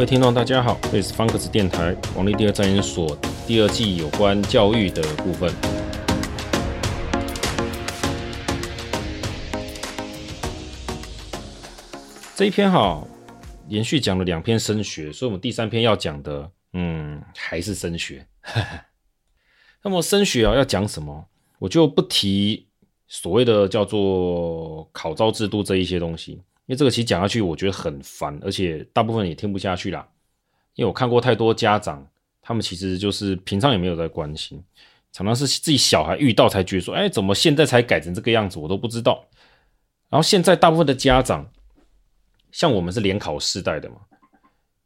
各位听众，大家好，这里是方格子电台王立第二战研所第二季有关教育的部分。这一篇哈，连续讲了两篇升学，所以我们第三篇要讲的，嗯，还是升学。那么升学啊，要讲什么？我就不提所谓的叫做考招制度这一些东西。因为这个其实讲下去，我觉得很烦，而且大部分也听不下去啦。因为我看过太多家长，他们其实就是平常也没有在关心，常常是自己小孩遇到才觉得说，哎，怎么现在才改成这个样子，我都不知道。然后现在大部分的家长，像我们是联考世代的嘛，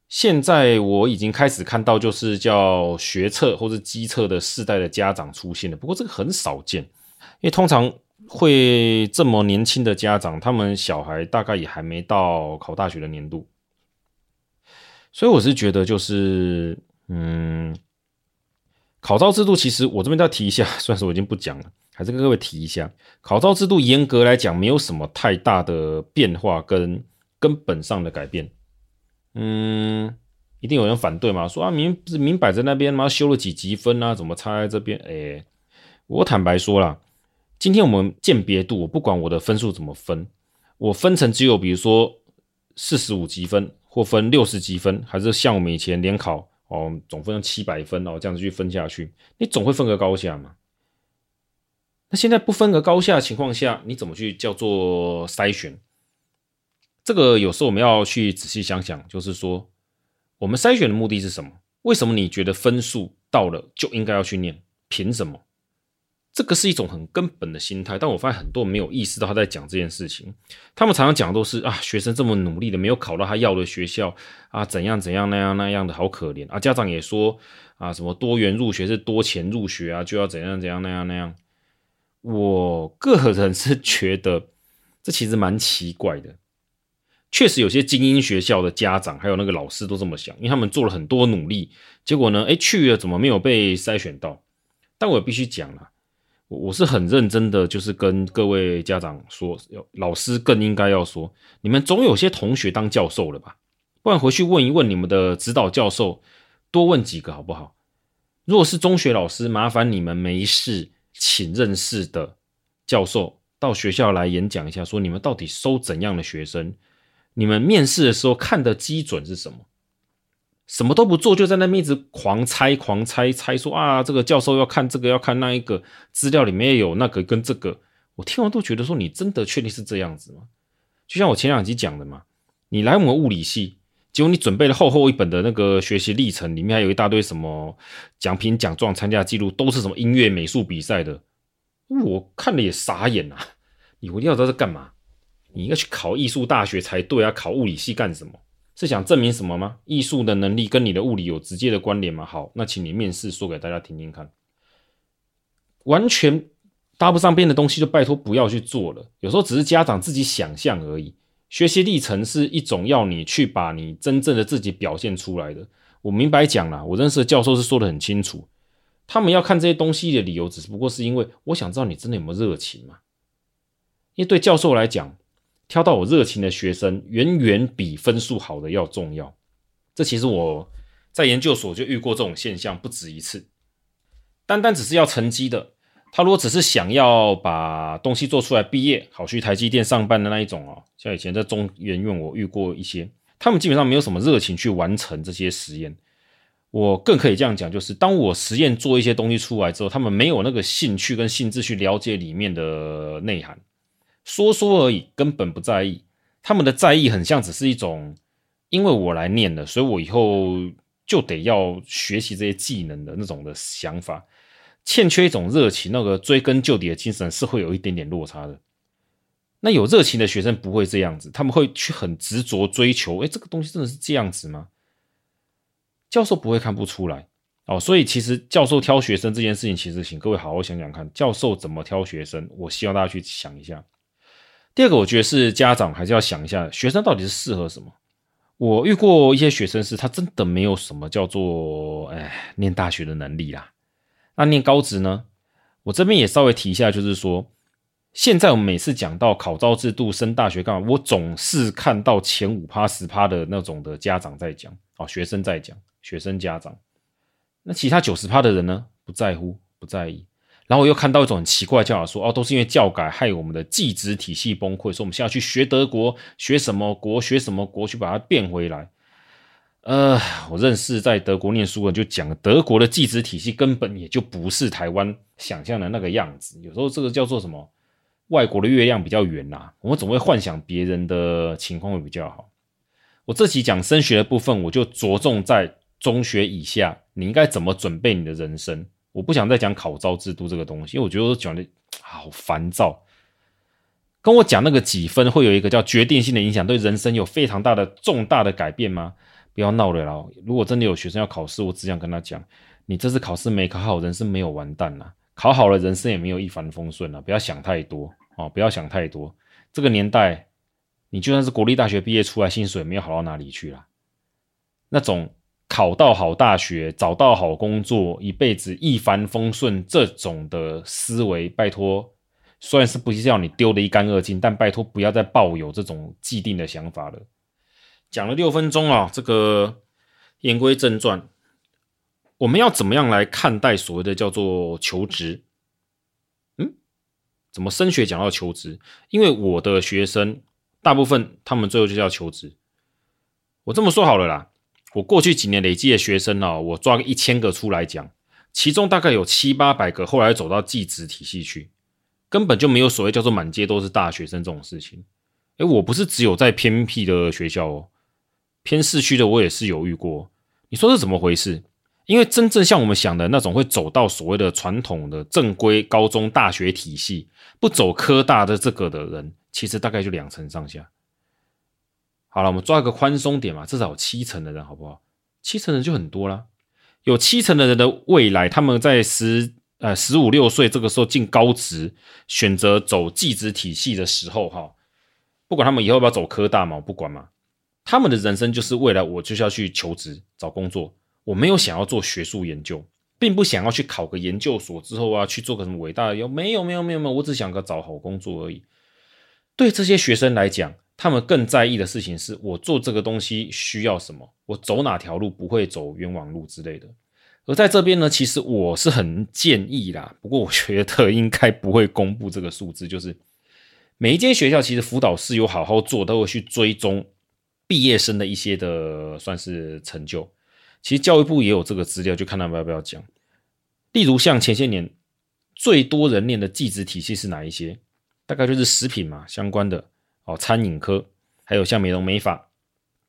现在我已经开始看到就是叫学测或者机测的世代的家长出现了，不过这个很少见，因为通常。会这么年轻的家长，他们小孩大概也还没到考大学的年度，所以我是觉得就是，嗯，考招制度其实我这边再提一下，算是我已经不讲了，还是跟各位提一下，考招制度严格来讲没有什么太大的变化跟根本上的改变，嗯，一定有人反对嘛，说啊明是明摆在那边嘛，修了几级分啊，怎么差在这边？哎，我坦白说啦。今天我们鉴别度，我不管我的分数怎么分，我分成只有比如说四十五级分，或分六十级分，还是像我们以前联考哦，总分七百分哦，这样子去分下去，你总会分个高下嘛。那现在不分个高下的情况下，你怎么去叫做筛选？这个有时候我们要去仔细想想，就是说我们筛选的目的是什么？为什么你觉得分数到了就应该要去念？凭什么？这个是一种很根本的心态，但我发现很多人没有意识到他在讲这件事情。他们常常讲都是啊，学生这么努力的，没有考到他要的学校啊，怎样怎样那样那样的，好可怜啊。家长也说啊，什么多元入学是多钱入学啊，就要怎样怎样那样那样。我个人是觉得这其实蛮奇怪的。确实有些精英学校的家长还有那个老师都这么想，因为他们做了很多努力，结果呢，诶，去了怎么没有被筛选到？但我必须讲了。我我是很认真的，就是跟各位家长说，要老师更应该要说，你们总有些同学当教授了吧？不然回去问一问你们的指导教授，多问几个好不好？如果是中学老师，麻烦你们没事请认识的教授到学校来演讲一下，说你们到底收怎样的学生？你们面试的时候看的基准是什么？什么都不做，就在那边一直狂猜、狂猜、猜说啊，这个教授要看这个，要看那一个资料里面有那个跟这个。我听完都觉得说，你真的确定是这样子吗？就像我前两集讲的嘛，你来我们物理系，结果你准备了厚厚一本的那个学习历程，里面还有一大堆什么奖品、奖状、参加记录，都是什么音乐、美术比赛的，我看了也傻眼啊！你一定要知道是干嘛？你应该去考艺术大学才对啊，考物理系干什么？是想证明什么吗？艺术的能力跟你的物理有直接的关联吗？好，那请你面试说给大家听听看。完全搭不上边的东西，就拜托不要去做了。有时候只是家长自己想象而已。学习历程是一种要你去把你真正的自己表现出来的。我明白讲了，我认识的教授是说得很清楚，他们要看这些东西的理由，只不过是因为我想知道你真的有没有热情嘛。因为对教授来讲。挑到我热情的学生，远远比分数好的要重要。这其实我在研究所就遇过这种现象不止一次。单单只是要成绩的，他如果只是想要把东西做出来毕业，好去台积电上班的那一种哦，像以前在中研院我遇过一些，他们基本上没有什么热情去完成这些实验。我更可以这样讲，就是当我实验做一些东西出来之后，他们没有那个兴趣跟兴致去了解里面的内涵。说说而已，根本不在意。他们的在意很像只是一种，因为我来念了，所以我以后就得要学习这些技能的那种的想法，欠缺一种热情，那个追根究底的精神是会有一点点落差的。那有热情的学生不会这样子，他们会去很执着追求。诶，这个东西真的是这样子吗？教授不会看不出来哦。所以其实教授挑学生这件事情，其实请各位好好想想看，教授怎么挑学生？我希望大家去想一下。第二个，我觉得是家长还是要想一下，学生到底是适合什么。我遇过一些学生是，他真的没有什么叫做，哎，念大学的能力啦。那念高职呢？我这边也稍微提一下，就是说，现在我们每次讲到考招制度升大学干嘛，我总是看到前五趴十趴的那种的家长在讲，哦，学生在讲，学生家长。那其他九十趴的人呢？不在乎，不在意。然后我又看到一种很奇怪的叫法，说哦，都是因为教改害我们的技职体系崩溃，说我们现在去学德国，学什么国，学什么国，去把它变回来。呃，我认识在德国念书的就讲，德国的技职体系根本也就不是台湾想象的那个样子。有时候这个叫做什么？外国的月亮比较圆呐，我们总会幻想别人的情况会比较好。我这期讲升学的部分，我就着重在中学以下，你应该怎么准备你的人生。我不想再讲考招制度这个东西，因为我觉得我讲的好烦躁。跟我讲那个几分会有一个叫决定性的影响，对人生有非常大的重大的改变吗？不要闹了啦！如果真的有学生要考试，我只想跟他讲：你这次考试没考好，人生没有完蛋啦；考好了，人生也没有一帆风顺了。不要想太多哦，不要想太多。这个年代，你就算是国立大学毕业出来，薪水没有好到哪里去啦。那种。考到好大学，找到好工作，一辈子一帆风顺，这种的思维，拜托，虽然是不是要你丢得一干二净，但拜托不要再抱有这种既定的想法了。讲了六分钟啊，这个言归正传，我们要怎么样来看待所谓的叫做求职？嗯，怎么升学讲到求职？因为我的学生大部分他们最后就叫求职。我这么说好了啦。我过去几年累积的学生呢，我抓个一千个出来讲，其中大概有七八百个后来走到技职体系去，根本就没有所谓叫做满街都是大学生这种事情。诶，我不是只有在偏僻的学校哦，偏市区的我也是有遇过。你说是怎么回事？因为真正像我们想的那种会走到所谓的传统的正规高中大学体系，不走科大的这个的人，其实大概就两成上下。好了，我们抓一个宽松点嘛，至少有七成的人，好不好？七成人就很多啦。有七成的人的未来，他们在十呃十五六岁这个时候进高职，选择走技职体系的时候，哈，不管他们以后要不要走科大嘛，我不管嘛。他们的人生就是未来，我就是要去求职找工作，我没有想要做学术研究，并不想要去考个研究所之后啊，去做个什么伟大的，有没有没有没有没有，我只想个找好工作而已。对这些学生来讲。他们更在意的事情是我做这个东西需要什么，我走哪条路不会走冤枉路之类的。而在这边呢，其实我是很建议啦，不过我觉得应该不会公布这个数字，就是每一间学校其实辅导室有好好做，都会去追踪毕业生的一些的算是成就。其实教育部也有这个资料，就看他们要不要讲。例如像前些年最多人念的技职体系是哪一些？大概就是食品嘛相关的。哦，餐饮科，还有像美容美发、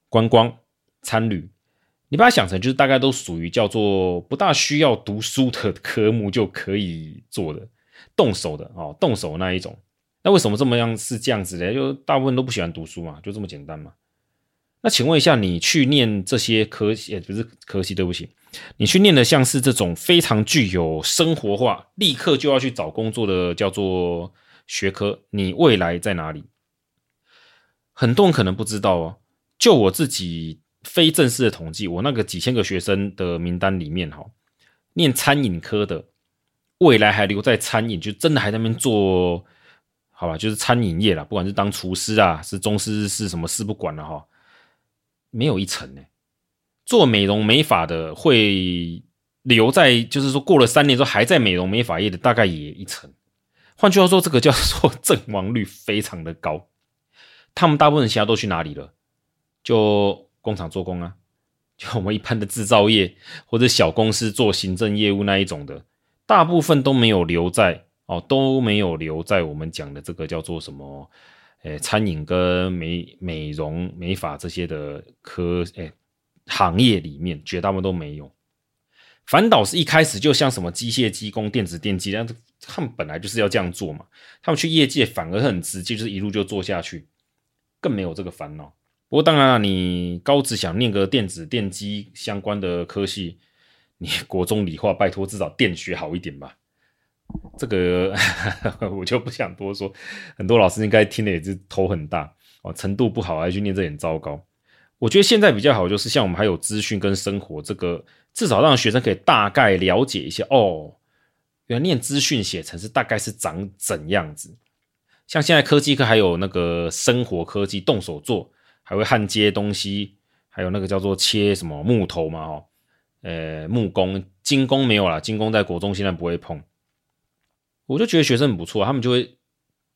观光、餐旅，你把它想成就是大概都属于叫做不大需要读书的科目就可以做的，动手的哦，动手那一种。那为什么这么样是这样子的？就大部分都不喜欢读书嘛，就这么简单嘛。那请问一下，你去念这些科系，也不是科系，对不起，你去念的像是这种非常具有生活化，立刻就要去找工作的叫做学科，你未来在哪里？很多人可能不知道哦，就我自己非正式的统计，我那个几千个学生的名单里面，哈，念餐饮科的，未来还留在餐饮，就真的还在那边做，好吧，就是餐饮业啦，不管是当厨师啊，是中师，是什么事不管了哈，没有一成呢。做美容美发的会留在，就是说过了三年之后还在美容美发业的，大概也一成。换句话说，这个叫做 阵亡率非常的高。他们大部分现在都去哪里了？就工厂做工啊，就我们一般的制造业或者小公司做行政业务那一种的，大部分都没有留在哦，都没有留在我们讲的这个叫做什么？诶，餐饮跟美美容美发这些的科诶行业里面，绝大部分都没有。反倒是一开始就像什么机械机工、电子电机，但他们本来就是要这样做嘛，他们去业界反而很直接，就是一路就做下去。更没有这个烦恼。不过当然了，你高职想念个电子电机相关的科系，你国中理化拜托至少电学好一点吧。这个 我就不想多说。很多老师应该听了也是头很大哦，程度不好还去念这点糟糕。我觉得现在比较好，就是像我们还有资讯跟生活这个，至少让学生可以大概了解一下哦，原来念资讯写程式大概是长怎样子。像现在科技课还有那个生活科技动手做，还会焊接东西，还有那个叫做切什么木头嘛，哦，呃，木工、金工没有啦，金工在国中现在不会碰。我就觉得学生很不错，他们就会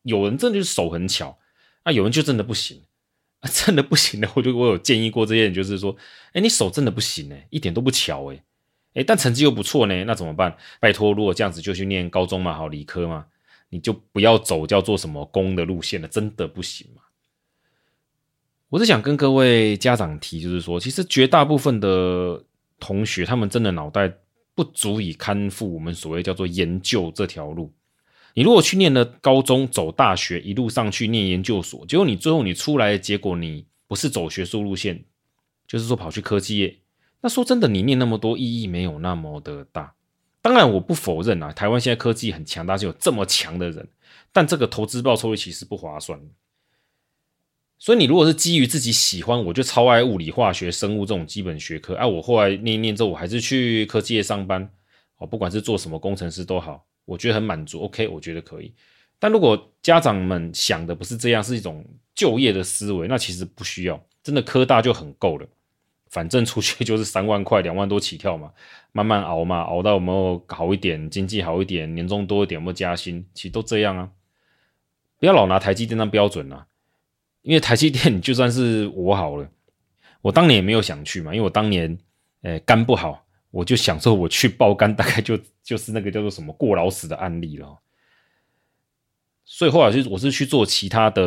有人真的就是手很巧，啊，有人就真的不行，啊，真的不行的，我就我有建议过这些人，就是说，哎，你手真的不行哎，一点都不巧哎，哎，但成绩又不错呢，那怎么办？拜托，如果这样子就去念高中嘛，好，理科嘛，你就不要走叫做什么工的路线了，真的不行嘛。我是想跟各位家长提，就是说，其实绝大部分的同学，他们真的脑袋不足以堪负我们所谓叫做研究这条路。你如果去念了高中，走大学，一路上去念研究所，结果你最后你出来的结果，你不是走学术路线，就是说跑去科技业。那说真的，你念那么多意义没有那么的大。当然，我不否认啊，台湾现在科技很强大，是有这么强的人，但这个投资报酬率其实不划算。所以你如果是基于自己喜欢，我就超爱物理、化学、生物这种基本学科，哎、啊，我后来念一念之后，我还是去科技业上班，哦，不管是做什么工程师都好。我觉得很满足，OK，我觉得可以。但如果家长们想的不是这样，是一种就业的思维，那其实不需要，真的科大就很够了。反正出去 就是三万块、两万多起跳嘛，慢慢熬嘛，熬到有没有好一点，经济好一点，年终多一点，有没有加薪，其实都这样啊。不要老拿台积电当标准啊，因为台积电就算是我好了，我当年也没有想去嘛，因为我当年诶肝不好。我就想说，我去爆肝，大概就就是那个叫做什么过劳死的案例了。所以后来是我是去做其他的，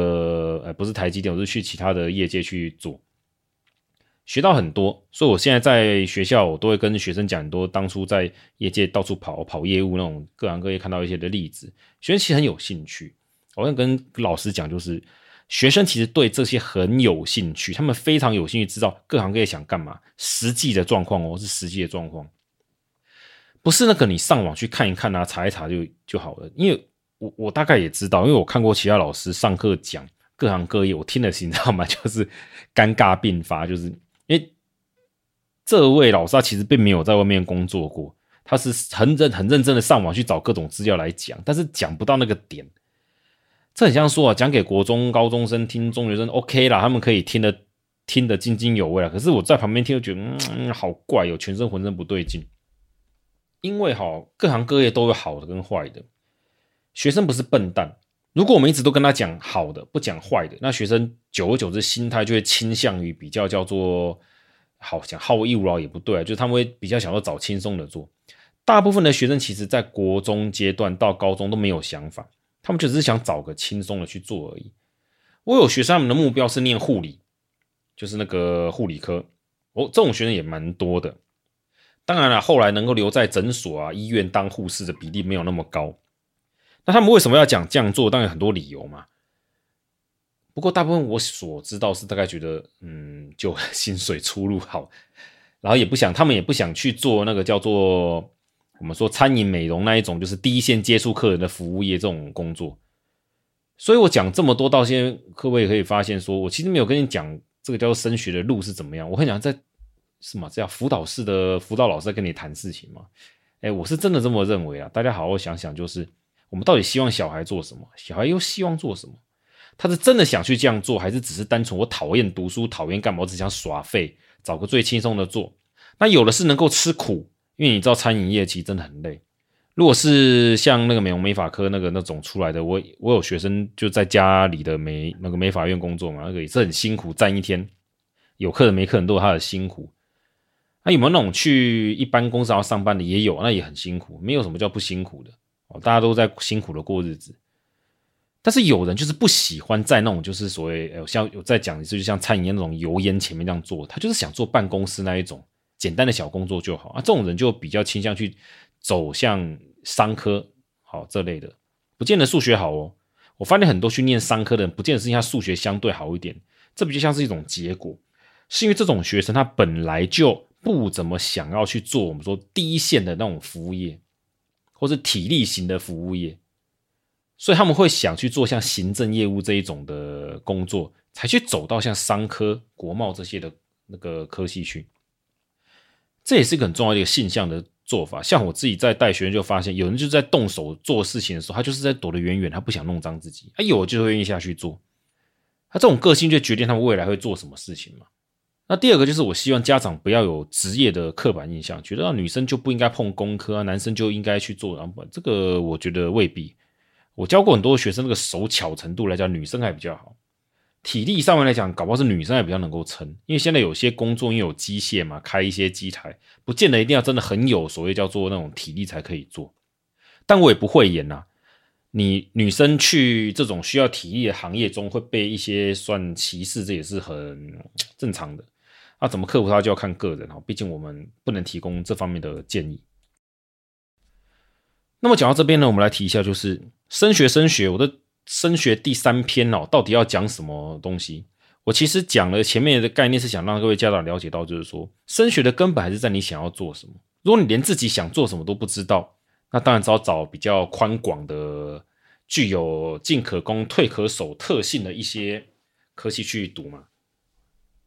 呃，不是台积电，我是去其他的业界去做，学到很多。所以我现在在学校，我都会跟学生讲很多当初在业界到处跑跑业务那种各行各业看到一些的例子，学生其实很有兴趣。我想跟老师讲，就是。学生其实对这些很有兴趣，他们非常有兴趣知道各行各业想干嘛，实际的状况哦，是实际的状况，不是那个你上网去看一看啊，查一查就就好了。因为我我大概也知道，因为我看过其他老师上课讲各行各业，我听了心，你知道吗？就是尴尬并发，就是这位老师他其实并没有在外面工作过，他是很认很认真的上网去找各种资料来讲，但是讲不到那个点。这很像说啊，讲给国中高中生听，中学生 OK 啦，他们可以听得听得津津有味啊。可是我在旁边听，就觉得嗯，嗯，好怪哟，全身浑身不对劲。因为哈，各行各业都有好的跟坏的，学生不是笨蛋。如果我们一直都跟他讲好的，不讲坏的，那学生久而久之心态就会倾向于比较叫做好想好逸恶劳也不对，就是他们会比较想要找轻松的做。大部分的学生其实在国中阶段到高中都没有想法。他们就只是想找个轻松的去做而已。我有学生他们的目标是念护理，就是那个护理科。哦，这种学生也蛮多的。当然了，后来能够留在诊所啊、医院当护士的比例没有那么高。那他们为什么要讲这样做？当然有很多理由嘛。不过大部分我所知道是大概觉得，嗯，就 薪水出入好，然后也不想，他们也不想去做那个叫做。我们说餐饮美容那一种，就是第一线接触客人的服务业这种工作，所以我讲这么多，到现在各位可以发现，说我其实没有跟你讲这个叫做升学的路是怎么样。我很想在什么这样辅导室的辅导老师在跟你谈事情嘛？哎，我是真的这么认为啊。大家好好想想，就是我们到底希望小孩做什么？小孩又希望做什么？他是真的想去这样做，还是只是单纯我讨厌读书，讨厌干嘛？我只想耍废，找个最轻松的做。那有的是能够吃苦。因为你知道餐饮业其实真的很累。如果是像那个美容美发科那个那种出来的，我我有学生就在家里的美那个美发院工作嘛，那个也是很辛苦，站一天有客人没客人都有他的辛苦。那、有没有那种去一般公司要上班的？也有，那也很辛苦，没有什么叫不辛苦的哦，大家都在辛苦的过日子。但是有人就是不喜欢在那种就是所谓呃像有在讲一次就像餐饮业那种油烟前面这样做，他就是想做办公室那一种。简单的小工作就好啊，这种人就比较倾向去走向商科，好这类的，不见得数学好哦。我发现很多去念商科的人，不见得是因为他数学相对好一点，这比较像是一种结果，是因为这种学生他本来就不怎么想要去做我们说第一线的那种服务业，或是体力型的服务业，所以他们会想去做像行政业务这一种的工作，才去走到像商科、国贸这些的那个科系去。这也是一个很重要的一个现象的做法。像我自己在带学生就发现，有人就在动手做事情的时候，他就是在躲得远远，他不想弄脏自己。他有就会愿意下去做。他这种个性就决定他们未来会做什么事情嘛。那第二个就是我希望家长不要有职业的刻板印象，觉得女生就不应该碰工科啊，男生就应该去做。然后这个我觉得未必。我教过很多学生，那个手巧程度来讲，女生还比较好。体力上面来讲，搞不好是女生还比较能够撑，因为现在有些工作因为有机械嘛，开一些机台，不见得一定要真的很有所谓叫做那种体力才可以做。但我也不会演呐，你女生去这种需要体力的行业中会被一些算歧视，这也是很正常的。那怎么克服它就要看个人哈，毕竟我们不能提供这方面的建议。那么讲到这边呢，我们来提一下，就是升学升学，我的。升学第三篇哦，到底要讲什么东西？我其实讲了前面的概念，是想让各位家长了解到，就是说升学的根本还是在你想要做什么。如果你连自己想做什么都不知道，那当然只好找比较宽广的、具有进可攻、退可守特性的一些科系去读嘛。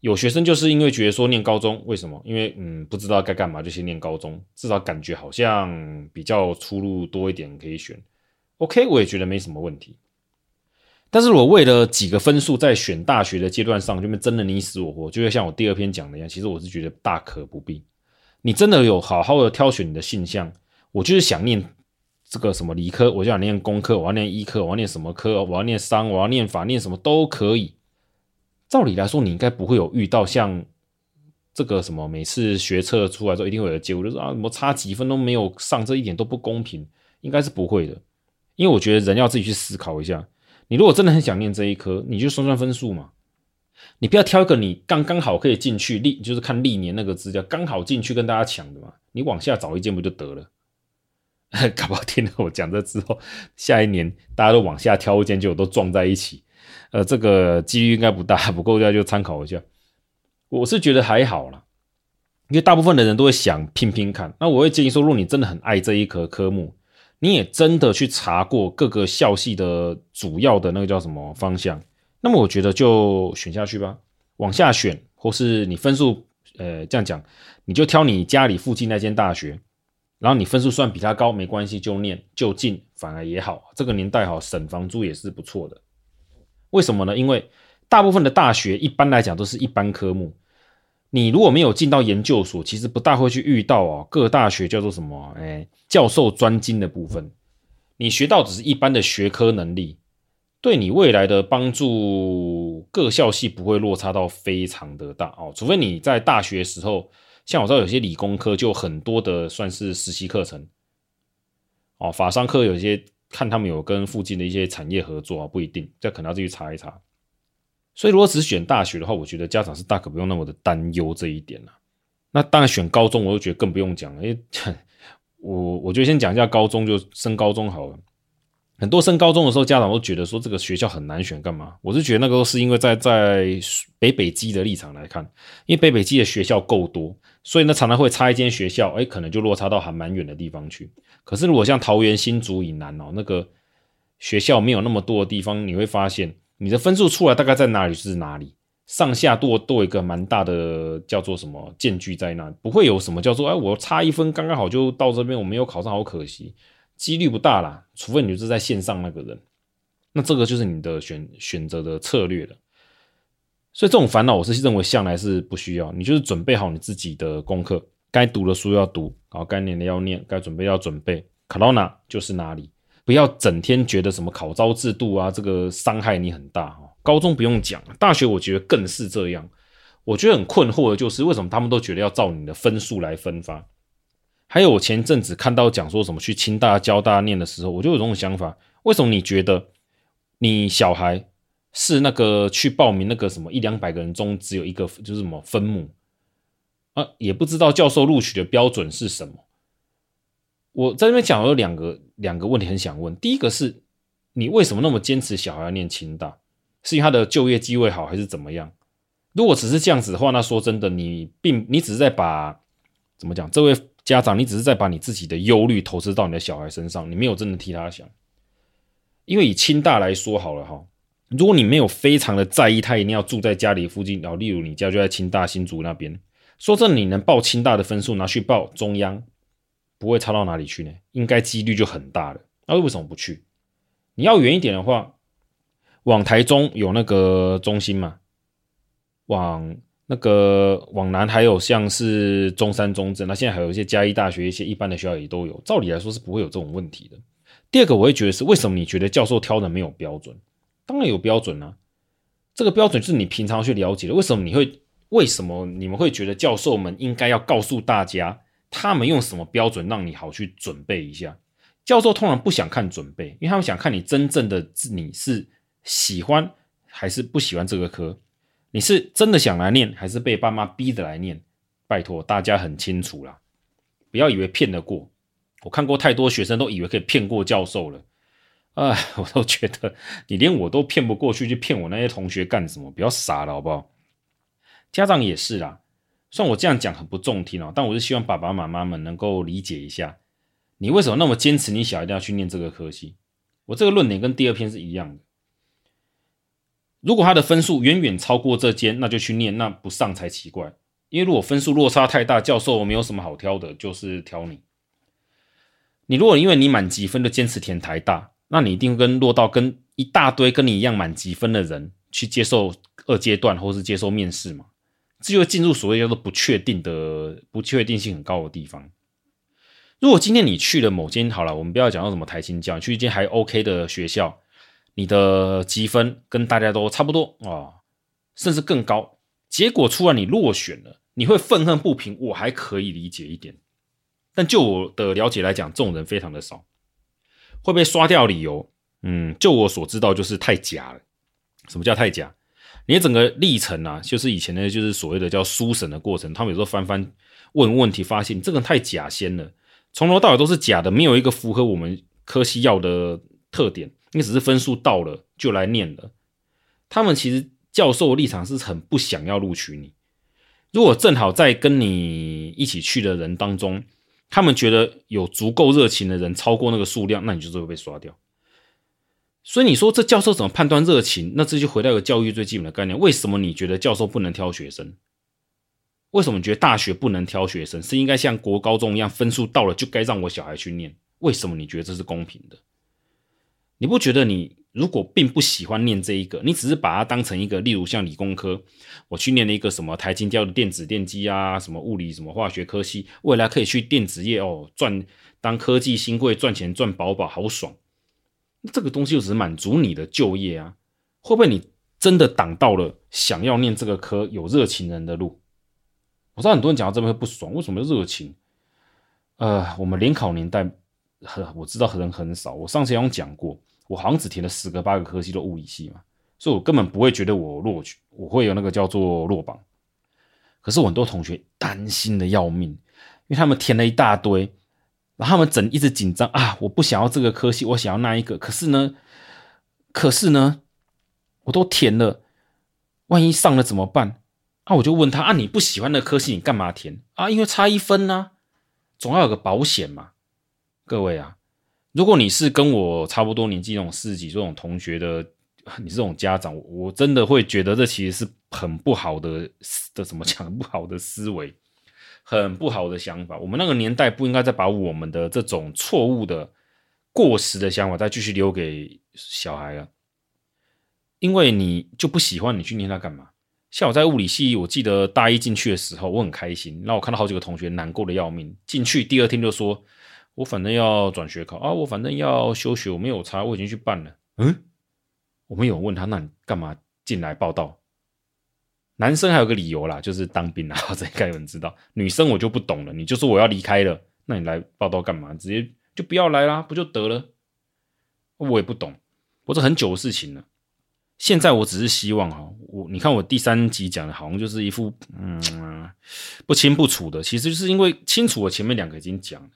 有学生就是因为觉得说念高中，为什么？因为嗯不知道该干嘛，就先念高中，至少感觉好像比较出路多一点可以选。OK，我也觉得没什么问题。但是我为了几个分数，在选大学的阶段上，就会争的你死我活，就会像我第二篇讲的一样。其实我是觉得大可不必。你真的有好好的挑选你的性向，我就是想念这个什么理科，我就想念工科，我要念医科，我要念什么科，我要念商，我要念法，念什么都可以。照理来说，你应该不会有遇到像这个什么每次学测出来之后一定会有结果，就是啊，什么差几分都没有上，这一点都不公平，应该是不会的。因为我觉得人要自己去思考一下。你如果真的很想念这一科，你就算算分数嘛。你不要挑一个你刚刚好可以进去历，就是看历年那个资料刚好进去跟大家抢的嘛。你往下找一件不就得了？搞不好听了我讲这之后，下一年大家都往下挑一间，就都撞在一起。呃，这个几率应该不大，不过大家就参考一下。我是觉得还好啦，因为大部分的人都会想拼拼看。那我会建议说，如果你真的很爱这一科科目。你也真的去查过各个校系的主要的那个叫什么方向？那么我觉得就选下去吧，往下选，或是你分数，呃，这样讲，你就挑你家里附近那间大学，然后你分数算比他高没关系，就念就近，反而也好。这个年代好省房租也是不错的。为什么呢？因为大部分的大学一般来讲都是一般科目。你如果没有进到研究所，其实不大会去遇到哦。各大学叫做什么？哎，教授专精的部分，你学到只是一般的学科能力，对你未来的帮助，各校系不会落差到非常的大哦。除非你在大学时候，像我知道有些理工科就很多的算是实习课程，哦，法商科有些看他们有跟附近的一些产业合作啊，不一定，这可能要自己查一查。所以，如果只选大学的话，我觉得家长是大可不用那么的担忧这一点了。那当然，选高中，我就觉得更不用讲了。因为 我我觉得先讲一下高中，就升高中好了。很多升高中的时候，家长都觉得说这个学校很难选，干嘛？我是觉得那个是因为在在北北基的立场来看，因为北北基的学校够多，所以呢常常会差一间学校，哎，可能就落差到还蛮远的地方去。可是如果像桃园新竹以南哦，那个学校没有那么多的地方，你会发现。你的分数出来大概在哪里是哪里，上下多都有一个蛮大的叫做什么间距在那，不会有什么叫做哎，我差一分刚刚好就到这边，我没有考上，好可惜，几率不大啦，除非你就是在线上那个人，那这个就是你的选选择的策略了。所以这种烦恼我是认为向来是不需要，你就是准备好你自己的功课，该读的书要读，然后该念的要念，该准备要准备，考到哪就是哪里。不要整天觉得什么考招制度啊，这个伤害你很大。高中不用讲，大学我觉得更是这样。我觉得很困惑的就是，为什么他们都觉得要照你的分数来分发？还有我前阵子看到讲说什么去清大、交大念的时候，我就有这种想法：为什么你觉得你小孩是那个去报名那个什么一两百个人中只有一个就是什么分母啊？也不知道教授录取的标准是什么？我在这边讲有两个两个问题很想问，第一个是，你为什么那么坚持小孩要念清大？是因为他的就业机会好，还是怎么样？如果只是这样子的话，那说真的，你并你只是在把怎么讲？这位家长，你只是在把你自己的忧虑投资到你的小孩身上，你没有真的替他想。因为以清大来说好了哈，如果你没有非常的在意他一定要住在家里附近，然后例如你家就在清大新竹那边，说这，你能报清大的分数拿去报中央？不会差到哪里去呢？应该几率就很大了。那为什么不去？你要远一点的话，往台中有那个中心嘛，往那个往南还有像是中山、中正，那现在还有一些嘉义大学、一些一般的学校也都有。照理来说是不会有这种问题的。第二个，我会觉得是为什么你觉得教授挑的没有标准？当然有标准啊，这个标准是你平常去了解的。为什么你会？为什么你们会觉得教授们应该要告诉大家，他们用什么标准让你好去准备一下？教授通常不想看准备，因为他们想看你真正的你是喜欢还是不喜欢这个科。你是真的想来念，还是被爸妈逼着来念？拜托大家很清楚啦，不要以为骗得过。我看过太多学生都以为可以骗过教授了，哎，我都觉得你连我都骗不过去，去骗我那些同学干什么？不要傻了好不好？家长也是啦，虽然我这样讲很不中听哦，但我是希望爸爸妈妈们能够理解一下，你为什么那么坚持你小孩一定要去念这个科系？我这个论点跟第二篇是一样的。如果他的分数远远超过这间，那就去念，那不上才奇怪。因为如果分数落差太大，教授没有什么好挑的，就是挑你。你如果因为你满级分就坚持填台大，那你一定跟落到跟一大堆跟你一样满级分的人去接受二阶段或是接受面试嘛，这就会进入所谓叫做不确定的、不确定性很高的地方。如果今天你去了某间好了，我们不要讲到什么台清教，去一间还 OK 的学校。你的积分跟大家都差不多、哦，甚至更高。结果出来你落选了，你会愤恨不平，我还可以理解一点。但就我的了解来讲，这种人非常的少。会被刷掉理由，嗯，就我所知道就是太假了。什么叫太假？你的整个历程啊，就是以前呢，就是所谓的叫书审的过程，他们有时候翻翻问问题，发现这个太假先了，从头到尾都是假的，没有一个符合我们科系要的特点。你只是分数到了就来念了，他们其实教授的立场是很不想要录取你。如果正好在跟你一起去的人当中，他们觉得有足够热情的人超过那个数量，那你就是会被刷掉。所以你说这教授怎么判断热情？那这就回到一个教育最基本的概念：为什么你觉得教授不能挑学生？为什么你觉得大学不能挑学生？是应该像国高中一样，分数到了就该让我小孩去念？为什么你觉得这是公平的？你不觉得你如果并不喜欢念这一个，你只是把它当成一个，例如像理工科，我去念了一个什么台金交的电子电机啊，什么物理什么化学科系，未来可以去电子业哦，赚当科技新贵赚钱赚饱饱，好爽。这个东西就只是满足你的就业啊，会不会你真的挡到了想要念这个科有热情人的路？我知道很多人讲到这边会不爽，为什么热情？呃，我们联考年代。很我知道人很少，我上次有讲过，我好像只填了十个八个科系的物理系嘛，所以我根本不会觉得我录取，我会有那个叫做落榜。可是很多同学担心的要命，因为他们填了一大堆，然后他们整一直紧张啊，我不想要这个科系，我想要那一个。可是呢，可是呢，我都填了，万一上了怎么办？啊，我就问他啊，你不喜欢的科系你干嘛填啊？因为差一分呢，总要有个保险嘛。各位啊，如果你是跟我差不多年纪这种四十几这种同学的，你这种家长，我真的会觉得这其实是很不好的 的怎么讲？不好的思维，很不好的想法。我们那个年代不应该再把我们的这种错误的、过时的想法再继续留给小孩了。因为你就不喜欢，你去念它干嘛？像我在物理系，我记得大一进去的时候，我很开心，然后我看到好几个同学难过的要命，进去第二天就说。我反正要转学考啊，我反正要休学，我没有差，我已经去办了。嗯，我们有问他，那你干嘛进来报道？男生还有个理由啦，就是当兵啦，这应该有人知道。女生我就不懂了，你就说我要离开了，那你来报道干嘛？直接就不要来啦，不就得了？我也不懂，我这很久的事情了。现在我只是希望哈，我你看我第三集讲的好像就是一副嗯不清不楚的，其实就是因为清楚，我前面两个已经讲了。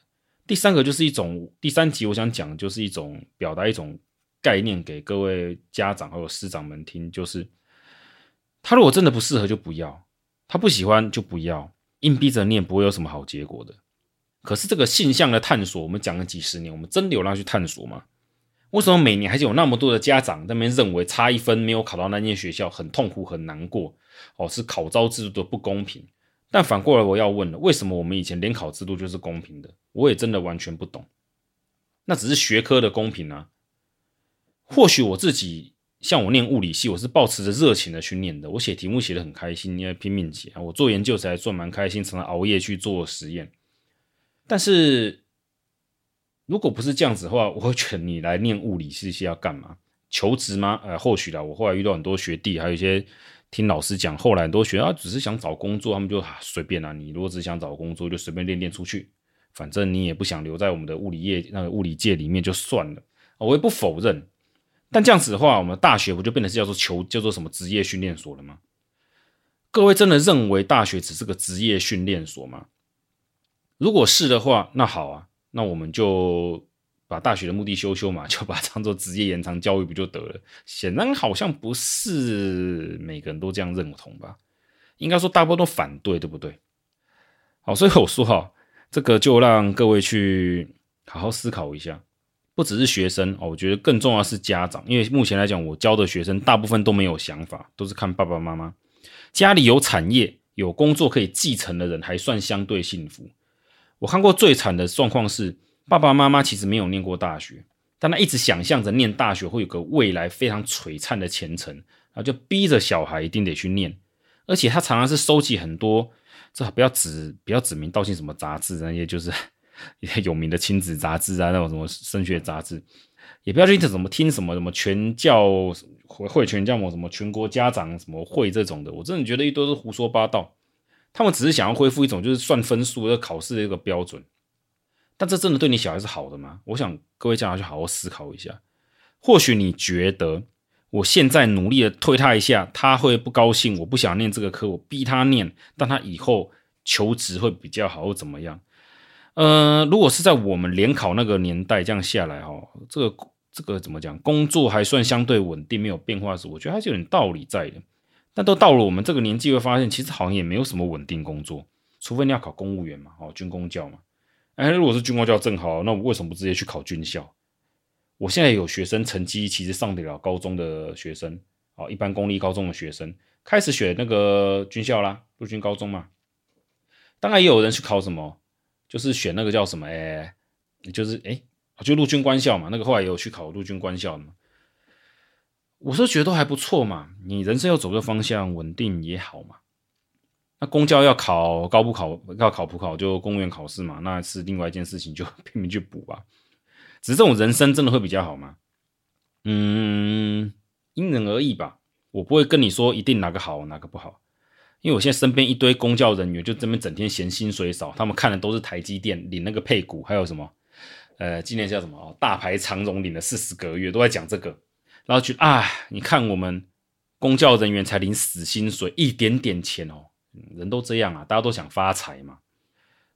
第三个就是一种，第三集我想讲就是一种表达一种概念给各位家长还有师长们听，就是他如果真的不适合就不要，他不喜欢就不要，硬逼着念不会有什么好结果的。可是这个性向的探索，我们讲了几十年，我们真的有让去探索吗？为什么每年还是有那么多的家长在那边认为差一分没有考到那间学校很痛苦很难过？哦，是考招制度的不公平。但反过来我要问了，为什么我们以前联考制度就是公平的？我也真的完全不懂。那只是学科的公平啊。或许我自己像我念物理系，我是抱持着热情的去念的。我写题目写得很开心，因为拼命写。我做研究才算蛮开心，常常熬夜去做实验。但是，如果不是这样子的话，我会觉得你来念物理系是要干嘛？求职吗？呃，或许啦。我后来遇到很多学弟，还有一些听老师讲，后来很多学啊，只是想找工作，他们就啊随便啊。你如果只想找工作，就随便练练出去，反正你也不想留在我们的物理业那个物理界里面，就算了。我也不否认。但这样子的话，我们大学不就变成是叫做求叫做什么职业训练所了吗？各位真的认为大学只是个职业训练所吗？如果是的话，那好啊，那我们就把大学的目的修修嘛，就把它当做职业延长教育不就得了？显然好像不是每个人都这样认同吧？应该说大部分都反对，对不对？好，所以我说哈，这个就让各位去好好思考一下。不只是学生哦，我觉得更重要是家长，因为目前来讲，我教的学生大部分都没有想法，都是看爸爸妈妈。家里有产业、有工作可以继承的人，还算相对幸福。我看过最惨的状况是，爸爸妈妈其实没有念过大学，但他一直想象着念大学会有个未来非常璀璨的前程，然后就逼着小孩一定得去念，而且他常常是收集很多，这不要指不要指名道姓什么杂志那些就是。有名的亲子杂志啊，那种什么升学杂志，也不要去听什么听什么什么全教会全教么什么全国家长什么会这种的，我真的觉得一堆都是胡说八道。他们只是想要恢复一种就是算分数的考试的一个标准，但这真的对你小孩是好的吗？我想各位家长去好好思考一下。或许你觉得我现在努力的推他一下，他会不高兴，我不想念这个科，我逼他念，但他以后求职会比较好，或怎么样？呃，如果是在我们联考那个年代这样下来哈，这个这个怎么讲？工作还算相对稳定，没有变化时，我觉得还是有点道理在的。但都到了我们这个年纪，会发现其实好像也没有什么稳定工作，除非你要考公务员嘛，哦，军公教嘛。哎，如果是军官教正好，那我为什么不直接去考军校？我现在有学生成绩其实上得了高中的学生，哦，一般公立高中的学生开始选那个军校啦，陆军高中嘛。当然也有人去考什么。就是选那个叫什么哎，就是哎，就陆军官校嘛。那个后来也有去考陆军官校的嘛。我是觉得都还不错嘛。你人生要走个方向，稳定也好嘛。那公教要考高不考，要考普考，就公务员考试嘛，那是另外一件事情，就 拼命去补吧。只是这种人生真的会比较好吗？嗯，因人而异吧。我不会跟你说一定哪个好，哪个不好。因为我现在身边一堆公教人员，就这边整天嫌薪水少，他们看的都是台积电领那个配股，还有什么，呃，今年叫什么，大牌长荣领了四十个月，都在讲这个，然后觉得啊，你看我们公教人员才领死薪水，一点点钱哦，人都这样啊，大家都想发财嘛。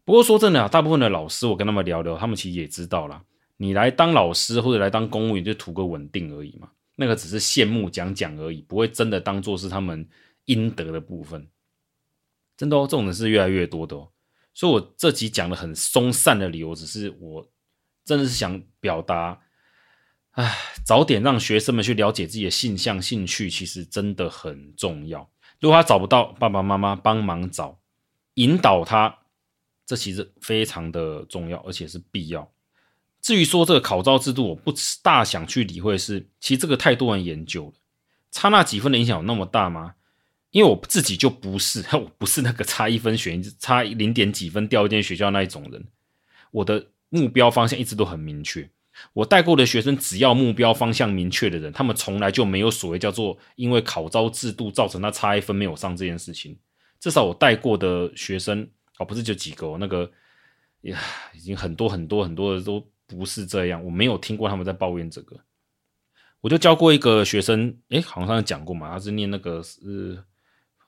不过说真的啊，大部分的老师我跟他们聊聊，他们其实也知道啦，你来当老师或者来当公务员就图个稳定而已嘛，那个只是羡慕讲讲而已，不会真的当做是他们应得的部分。真的哦，这种人是越来越多的哦，所以我这集讲的很松散的理由，只是我真的是想表达，唉，早点让学生们去了解自己的性向、兴趣，其实真的很重要。如果他找不到，爸爸妈妈帮忙找，引导他，这其实非常的重要，而且是必要。至于说这个考招制度，我不大想去理会是，其实这个太多人研究了，差那几分的影响有那么大吗？因为我自己就不是，我不是那个差一分选差零点几分掉一间学校那一种人。我的目标方向一直都很明确。我带过的学生，只要目标方向明确的人，他们从来就没有所谓叫做因为考招制度造成他差一分没有上这件事情。至少我带过的学生，哦，不是就几个，那个呀，已经很多很多很多的都不是这样。我没有听过他们在抱怨这个。我就教过一个学生，诶，好像上次讲过嘛，他是念那个是。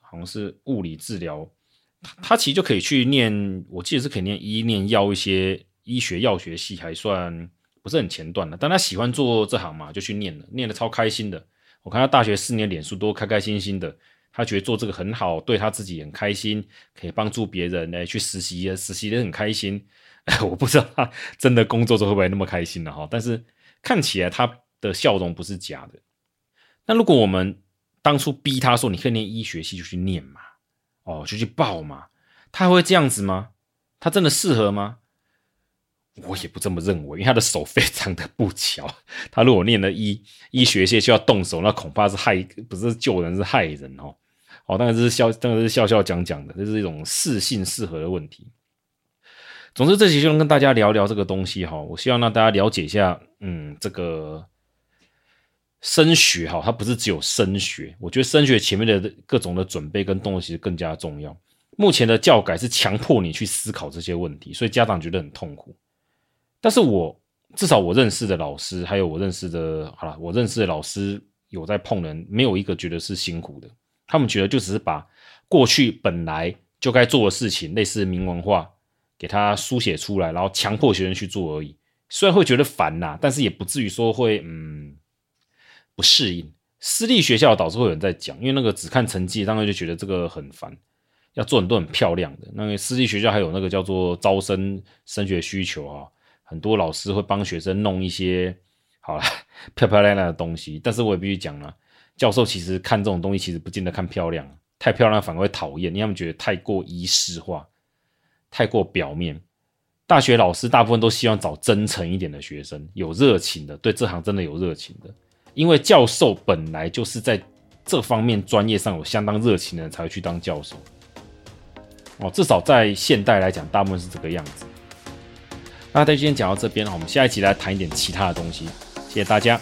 好像是物理治疗，他他其实就可以去念，我记得是可以念医念药一些医学药学系，还算不是很前段的。但他喜欢做这行嘛，就去念了，念得超开心的。我看他大学四年，脸书都开开心心的，他觉得做这个很好，对他自己很开心，可以帮助别人来去实习，实习的很开心。我不知道他真的工作之后会不会那么开心了哈，但是看起来他的笑容不是假的。那如果我们当初逼他说：“你可以念医学系就去念嘛，哦，就去报嘛。”他会这样子吗？他真的适合吗？我也不这么认为，因为他的手非常的不巧。他如果念了医医学系就要动手，那恐怕是害，不是救人，是害人哦。哦，当然是笑，当然是笑笑讲讲的，这是一种适性适合的问题。总之，这期就能跟大家聊聊这个东西哈。我希望让大家了解一下，嗯，这个升学哈，它不是只有升学。我觉得升学前面的各种的准备跟动作其实更加重要。目前的教改是强迫你去思考这些问题，所以家长觉得很痛苦。但是我至少我认识的老师，还有我认识的，好了，我认识的老师有在碰人，没有一个觉得是辛苦的。他们觉得就只是把过去本来就该做的事情，类似明文化，给他书写出来，然后强迫学生去做而已。虽然会觉得烦呐，但是也不至于说会嗯不适应。私立学校导师会有人在讲，因为那个只看成绩，当然就觉得这个很烦，要做很多很漂亮的。那个私立学校还有那个叫做招生升学需求啊，很多老师会帮学生弄一些好了 漂漂亮亮的东西，但是我也必须讲了。教授其实看这种东西，其实不见得看漂亮，太漂亮反而会讨厌，因为他们觉得太过仪式化，太过表面。大学老师大部分都希望找真诚一点的学生，有热情的，对这行真的有热情的。因为教授本来就是在这方面专业上有相当热情的人才会去当教授。哦，至少在现代来讲，大部分是这个样子。那在今天讲到这边，我们下一集来谈一点其他的东西。谢谢大家。